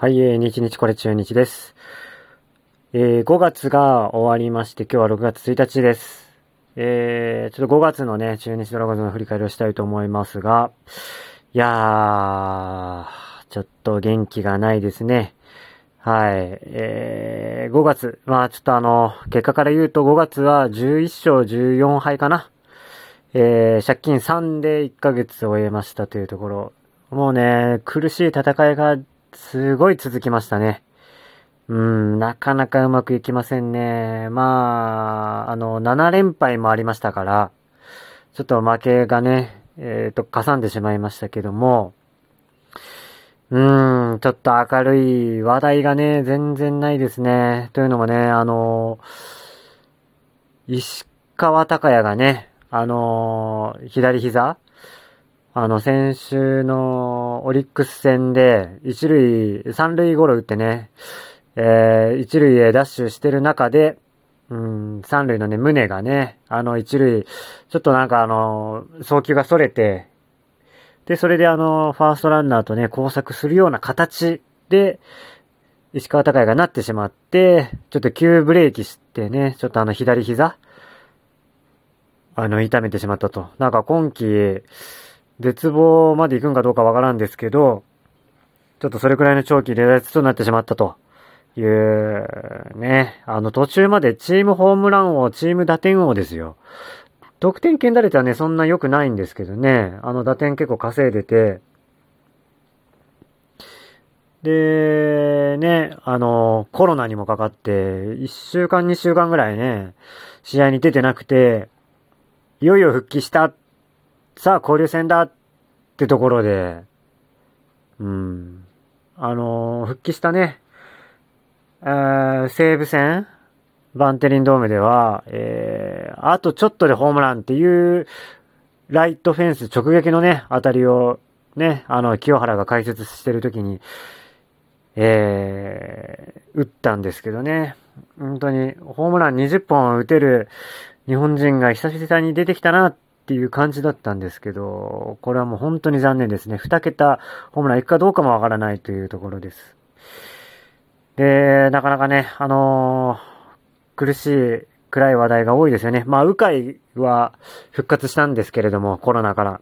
はい、えー、日日これ中日です。えー、5月が終わりまして、今日は6月1日です。えー、ちょっと5月のね、中日ドラゴンズの振り返りをしたいと思いますが、いやー、ちょっと元気がないですね。はい。えー、5月。まあちょっとあの、結果から言うと5月は11勝14敗かな。えー、借金3で1ヶ月終えましたというところ。もうね、苦しい戦いがすごい続きましたね。うん、なかなかうまくいきませんね。まあ、あの、7連敗もありましたから、ちょっと負けがね、えっ、ー、と、かさんでしまいましたけども、うーん、ちょっと明るい話題がね、全然ないですね。というのもね、あの、石川隆也がね、あの、左膝あの、先週のオリックス戦で、一塁、三塁ゴロ打ってね、えー、一塁へダッシュしてる中で、うん、三塁のね、胸がね、あの、一塁、ちょっとなんかあの、送球が逸れて、で、それであの、ファーストランナーとね、交錯するような形で、石川隆也がなってしまって、ちょっと急ブレーキしてね、ちょっとあの、左膝、あの、痛めてしまったと。なんか今季、絶望まで行くんかどうかわからんですけど、ちょっとそれくらいの長期離脱となってしまったという、ね。あの途中までチームホームラン王、チーム打点王ですよ。得点圏打率はね、そんな良くないんですけどね。あの打点結構稼いでて、で、ね、あの、コロナにもかかって、1週間2週間ぐらいね、試合に出てなくて、いよいよ復帰したさあ、交流戦だってところで、うん。あのー、復帰したね、えー、西武戦バンテリンドームでは、えー、あとちょっとでホームランっていう、ライトフェンス直撃のね、当たりを、ね、あの、清原が解説してるときに、えー、打ったんですけどね。本当に、ホームラン20本打てる日本人が久々に出てきたなっっていう感じだったんですけど、これはもう本当に残念ですね。2桁ホームラン行くかどうかもわからないというところです。で、なかなかね、あのー、苦しい暗い話題が多いですよね。まあ、鵜飼は復活したんですけれども、コロナから。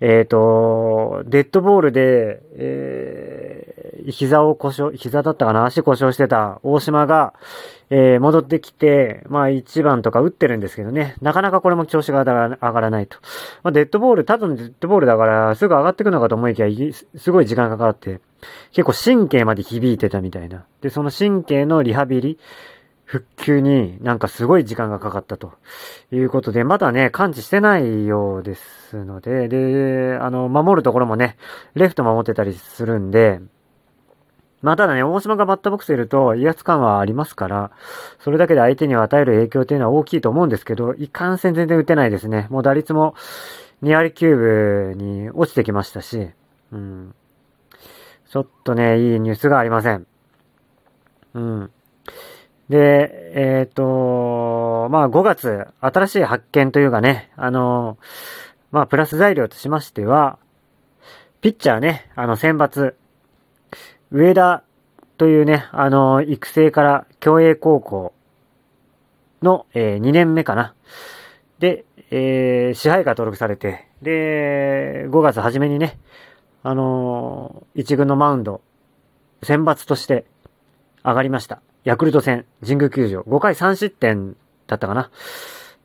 えっ、ー、と、デッドボールで、えー、膝を故障、膝だったかな足故障してた大島が、えー、戻ってきて、まあ1番とか打ってるんですけどね、なかなかこれも調子が上がらないと。まあデッドボール、ただのデッドボールだからすぐ上がってくるのかと思いきや、すごい時間かかって、結構神経まで響いてたみたいな。で、その神経のリハビリ、復旧になんかすごい時間がかかったということで、まだね、感知してないようですので、で、あの、守るところもね、レフト守ってたりするんで、まあただね、大島がバッターボックスいると威圧感はありますから、それだけで相手に与える影響っていうのは大きいと思うんですけど、いかんせん全然打てないですね。もう打率も2割9分に落ちてきましたし、うん。ちょっとね、いいニュースがありません。うん。で、えっ、ー、と、まあ5月、新しい発見というかね、あの、まあプラス材料としましては、ピッチャーね、あの選抜、上田というね、あの、育成から競泳高校の、えー、2年目かな。で、えー、支配下登録されて、で、5月初めにね、あのー、一軍のマウンド、選抜として上がりました。ヤクルト戦、神宮球場、5回3失点だったかな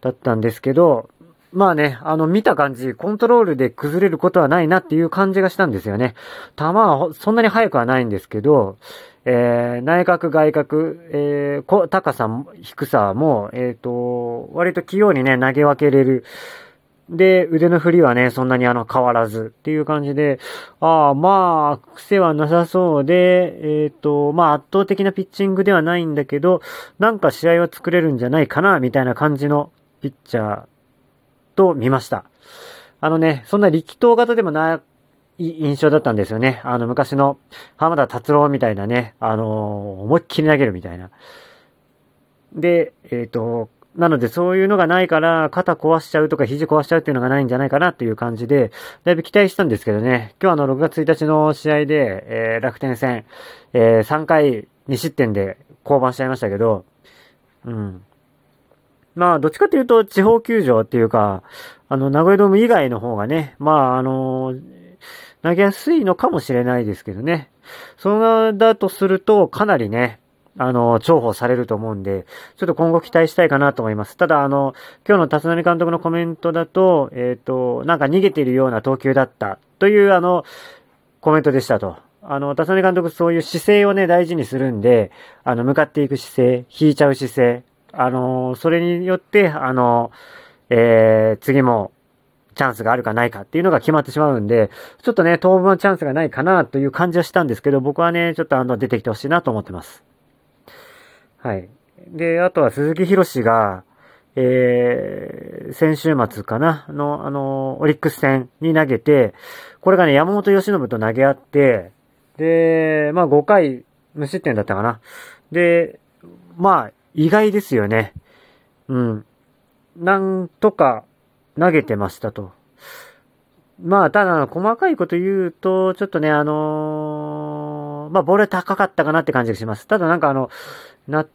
だったんですけど、まあね、あの、見た感じ、コントロールで崩れることはないなっていう感じがしたんですよね。球はそんなに速くはないんですけど、えー、内角、外角、えー、高さ、低さも、えっ、ー、と、割と器用にね、投げ分けれる。で、腕の振りはね、そんなにあの、変わらずっていう感じで、ああ、まあ、癖はなさそうで、えっ、ー、と、まあ、圧倒的なピッチングではないんだけど、なんか試合は作れるんじゃないかな、みたいな感じのピッチャーと見ました。あのね、そんな力投型でもない印象だったんですよね。あの、昔の浜田達郎みたいなね、あのー、思いっきり投げるみたいな。で、えっ、ー、と、なのでそういうのがないから、肩壊しちゃうとか肘壊しちゃうっていうのがないんじゃないかなっていう感じで、だいぶ期待したんですけどね、今日あの6月1日の試合で、えー、楽天戦、えー、3回2失点で降板しちゃいましたけど、うん。まあ、どっちかっていうと、地方球場っていうか、あの、名古屋ドーム以外の方がね、まあ、あの投げやすいのかもしれないですけどね。そうだとすると、かなりね、あの、重宝されると思うんで、ちょっと今後期待したいかなと思います。ただ、あの、今日の立浪監督のコメントだと、えっ、ー、と、なんか逃げているような投球だったという、あの、コメントでしたと。あの、立浪監督そういう姿勢をね、大事にするんで、あの、向かっていく姿勢、引いちゃう姿勢、あの、それによって、あの、えー、次も、チャンスがあるかないかっていうのが決まってしまうんで、ちょっとね、当分はチャンスがないかなという感じはしたんですけど、僕はね、ちょっとあの、出てきてほしいなと思ってます。はい。で、あとは鈴木博士が、えー、先週末かなの、あの、オリックス戦に投げて、これがね、山本由伸と投げ合って、で、まあ5回無失点だったかな。で、まあ、意外ですよね。うん。なんとか投げてましたと。まあ、ただ、細かいこと言うと、ちょっとね、あのー、まあ、ボール高かったかなって感じがします。ただなんかあの、な、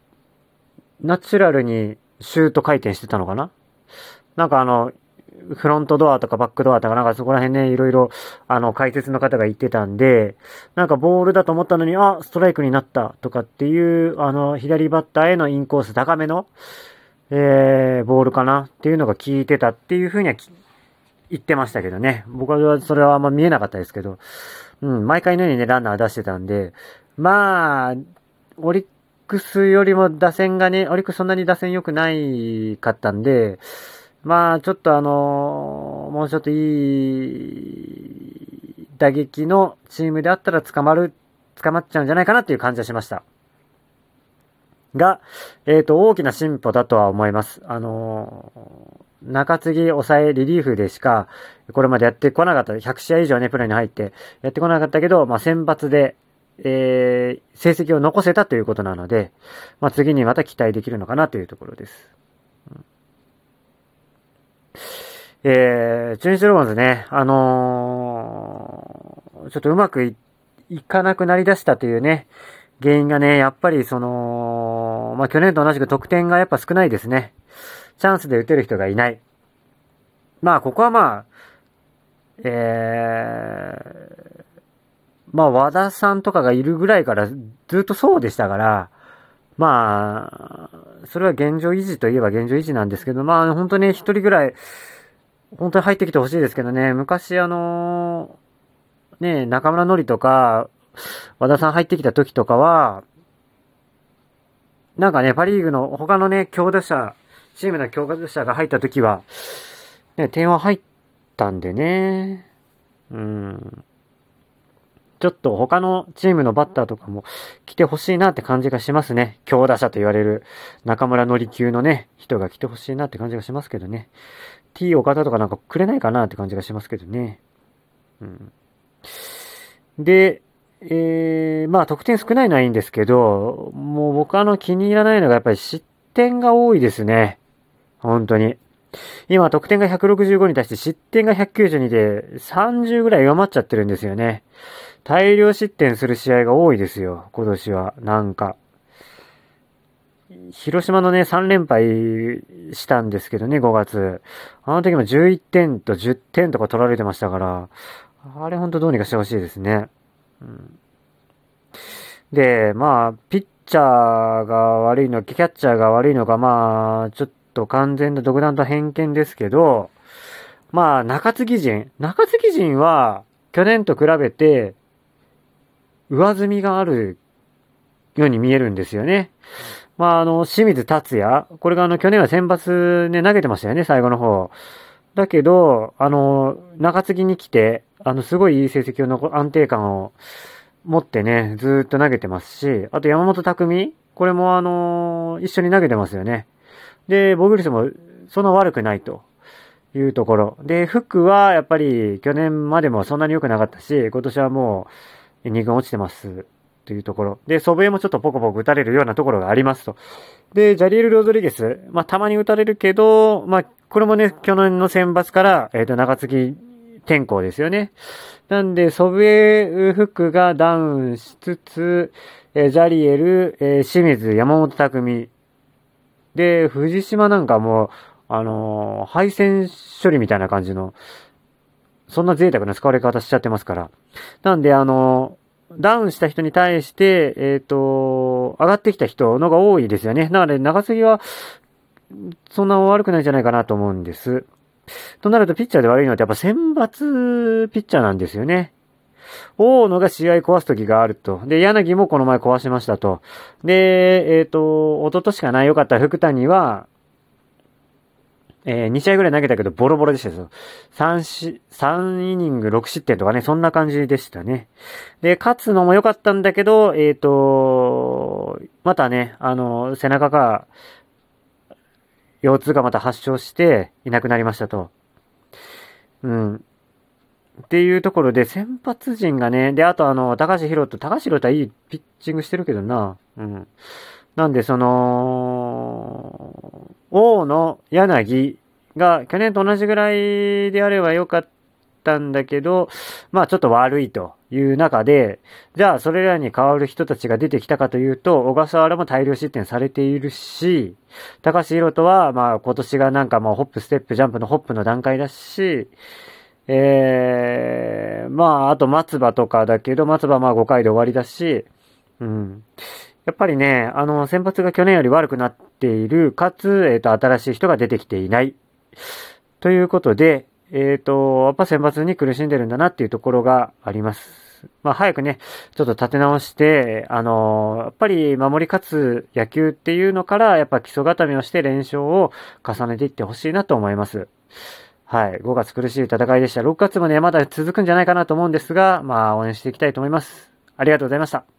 ナチュラルにシュート回転してたのかな？なんかあの、フロントドアとかバックドアとかなんかそこら辺ね、いろいろ、あの、解説の方が言ってたんで、なんかボールだと思ったのに、あ、ストライクになったとかっていう、あの、左バッターへのインコース高めの、えー、ボールかなっていうのが効いてたっていうふうには言ってましたけどね。僕はそれはあんま見えなかったですけど、うん、毎回のようにね、ランナー出してたんで、まあ、オリックスよりも打線がね、オリックスそんなに打線良くないかったんで、まあ、ちょっとあのもうちょっといい打撃のチームであったら捕まる、捕まっちゃうんじゃないかなっていう感じはしました。が、えっ、ー、と、大きな進歩だとは思います。あのー、中継ぎ、抑え、リリーフでしか、これまでやってこなかった。100試合以上ね、プロに入ってやってこなかったけど、まあ、選抜で、えー、成績を残せたということなので、まあ、次にまた期待できるのかなというところです。うん、えー、中日ロボンズね、あのー、ちょっとうまくいいかなくなりだしたというね、原因がね、やっぱりその、まあ、去年と同じく得点がやっぱ少ないですね。チャンスで打てる人がいない。まあ、ここはまあ、えー、まあ、和田さんとかがいるぐらいからずっとそうでしたから、まあ、それは現状維持といえば現状維持なんですけど、まあ、本当に一人ぐらい、本当に入ってきてほしいですけどね、昔あのね、中村のりとか、和田さん入ってきた時とかは、なんかね、パリーグの他のね、強打者、チームの強打者が入った時は、ね、点は入ったんでね、うん。ちょっと他のチームのバッターとかも来てほしいなって感じがしますね。強打者と言われる中村のり級のね、人が来てほしいなって感じがしますけどね。T 岡田とかなんかくれないかなって感じがしますけどね。うん。で、えー、まあ得点少ないのはいいんですけど、もう僕あの気に入らないのがやっぱり失点が多いですね。本当に。今得点が165に対して失点が192で30ぐらい上回っちゃってるんですよね。大量失点する試合が多いですよ、今年は。なんか。広島のね、3連敗したんですけどね、5月。あの時も11点と10点とか取られてましたから、あれほんとどうにかしてほしいですね。うん、で、まあ、ピッチャーが悪いのか、キャッチャーが悪いのか、まあ、ちょっと完全な独断と偏見ですけど、まあ、中継ぎ陣。中継ぎ陣は、去年と比べて、上積みがあるように見えるんですよね。まあ、あの、清水達也。これがあの、去年は選抜ね、投げてましたよね、最後の方。だけど、あの、中継ぎに来て、あの、すごいいい成績を残、安定感を持ってね、ずっと投げてますし、あと山本匠これもあの、一緒に投げてますよね。で、防御率もそんな悪くないというところ。で、フックはやっぱり去年までもそんなに良くなかったし、今年はもう2軍落ちてます。というところ。で、祖父江もちょっとポコポコ打たれるようなところがありますと。で、ジャリエル・ロドリゲス、まあ、たまに打たれるけど、まあ、これもね、去年の選抜から、えっ、ー、と、長継ぎ転向ですよね。なんで、祖父江フックがダウンしつつ、えー、ジャリエル、えー、清水、山本匠。で、藤島なんかもう、あのー、配線処理みたいな感じの、そんな贅沢な使われ方しちゃってますから。なんで、あのダウンした人に対して、えっ、ー、と、上がってきた人のが多いですよね。なので、長杉は、そんな悪くないんじゃないかなと思うんです。となると、ピッチャーで悪いのってやっぱ選抜ピッチャーなんですよね。大野が試合壊す時があると。で、柳もこの前壊しましたと。で、えっ、ー、と、一昨年かない、良かった福谷は、えー、2試合ぐらい投げたけどボロボロでしたよ。3し、3イニング6失点とかね、そんな感じでしたね。で、勝つのも良かったんだけど、えっ、ー、と、またね、あの、背中が、腰痛がまた発症していなくなりましたと。うん。っていうところで、先発陣がね、で、あとあの、高橋宏と、高橋宏とはいいピッチングしてるけどな。うん。なんで、その、王の柳が去年と同じぐらいであればよかったんだけど、まあちょっと悪いという中で、じゃあそれらに変わる人たちが出てきたかというと、小笠原も大量失点されているし、高橋宏斗はまあ今年がなんかもうホップステップジャンプのホップの段階だし、えー、まああと松葉とかだけど、松葉まあ5回で終わりだし、うん。やっぱりね、あの、先発が去年より悪くなっている、かつ、えっ、ー、と、新しい人が出てきていない。ということで、えっ、ー、と、やっぱ選抜に苦しんでるんだなっていうところがあります。まあ、早くね、ちょっと立て直して、あのやっぱり守り勝つ野球っていうのから、やっぱ基礎固めをして連勝を重ねていってほしいなと思います。はい。5月苦しい戦いでした。6月もね、まだ続くんじゃないかなと思うんですが、まあ、応援していきたいと思います。ありがとうございました。